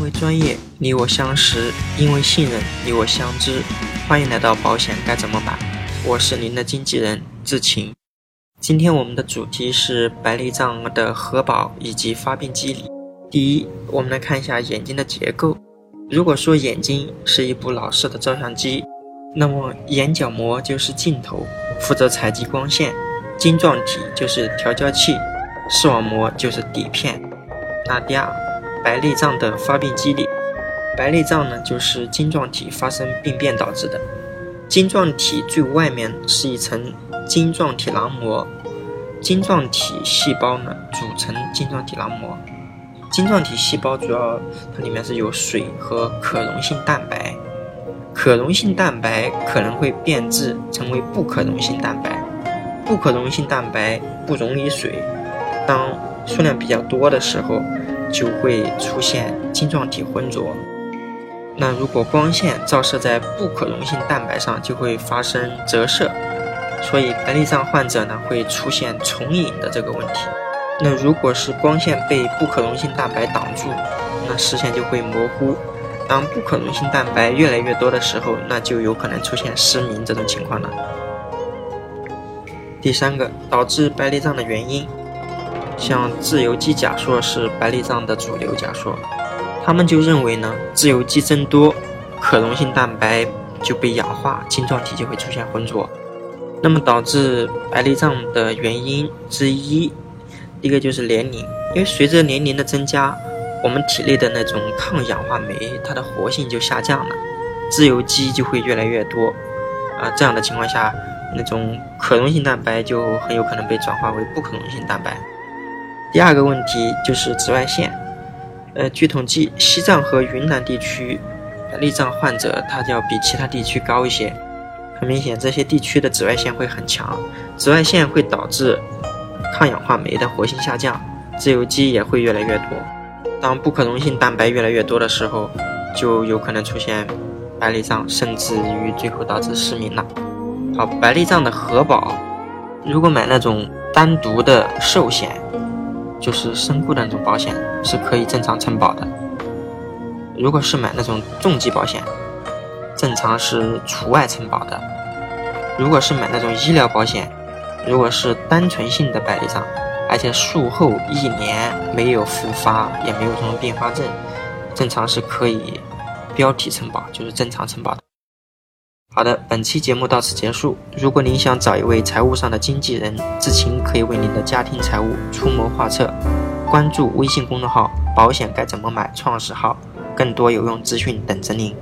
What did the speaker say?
因为专业，你我相识；因为信任，你我相知。欢迎来到保险该怎么买？我是您的经纪人志晴。今天我们的主题是白内障的核保以及发病机理。第一，我们来看一下眼睛的结构。如果说眼睛是一部老式的照相机，那么眼角膜就是镜头，负责采集光线；晶状体就是调焦器，视网膜就是底片。那第二。白内障的发病机理，白内障呢就是晶状体发生病变导致的。晶状体最外面是一层晶状体囊膜，晶状体细胞呢组成晶状体囊膜。晶状体细胞主要它里面是有水和可溶性蛋白，可溶性蛋白可能会变质成为不可溶性蛋白，不可溶性蛋白不溶于水，当数量比较多的时候。就会出现晶状体浑浊。那如果光线照射在不可溶性蛋白上，就会发生折射，所以白内障患者呢会出现重影的这个问题。那如果是光线被不可溶性蛋白挡住，那视线就会模糊。当不可溶性蛋白越来越多的时候，那就有可能出现失明这种情况了。第三个导致白内障的原因。像自由基假说是白内障的主流假说，他们就认为呢，自由基增多，可溶性蛋白就被氧化，晶状体就会出现浑浊。那么导致白内障的原因之一，一个就是年龄，因为随着年龄的增加，我们体内的那种抗氧化酶它的活性就下降了，自由基就会越来越多，啊，这样的情况下，那种可溶性蛋白就很有可能被转化为不可溶性蛋白。第二个问题就是紫外线，呃，据统计，西藏和云南地区内障患者他要比其他地区高一些。很明显，这些地区的紫外线会很强，紫外线会导致抗氧化酶的活性下降，自由基也会越来越多。当不可溶性蛋白越来越多的时候，就有可能出现白内障，甚至于最后导致失明了。好，白内障的核保，如果买那种单独的寿险。就是身故的那种保险是可以正常承保的。如果是买那种重疾保险，正常是除外承保的。如果是买那种医疗保险，如果是单纯性的白内障，而且术后一年没有复发，也没有什么并发症，正常是可以标题承保，就是正常承保。好的，本期节目到此结束。如果您想找一位财务上的经纪人，志勤可以为您的家庭财务出谋划策。关注微信公众号“保险该怎么买”创始号，更多有用资讯等着您。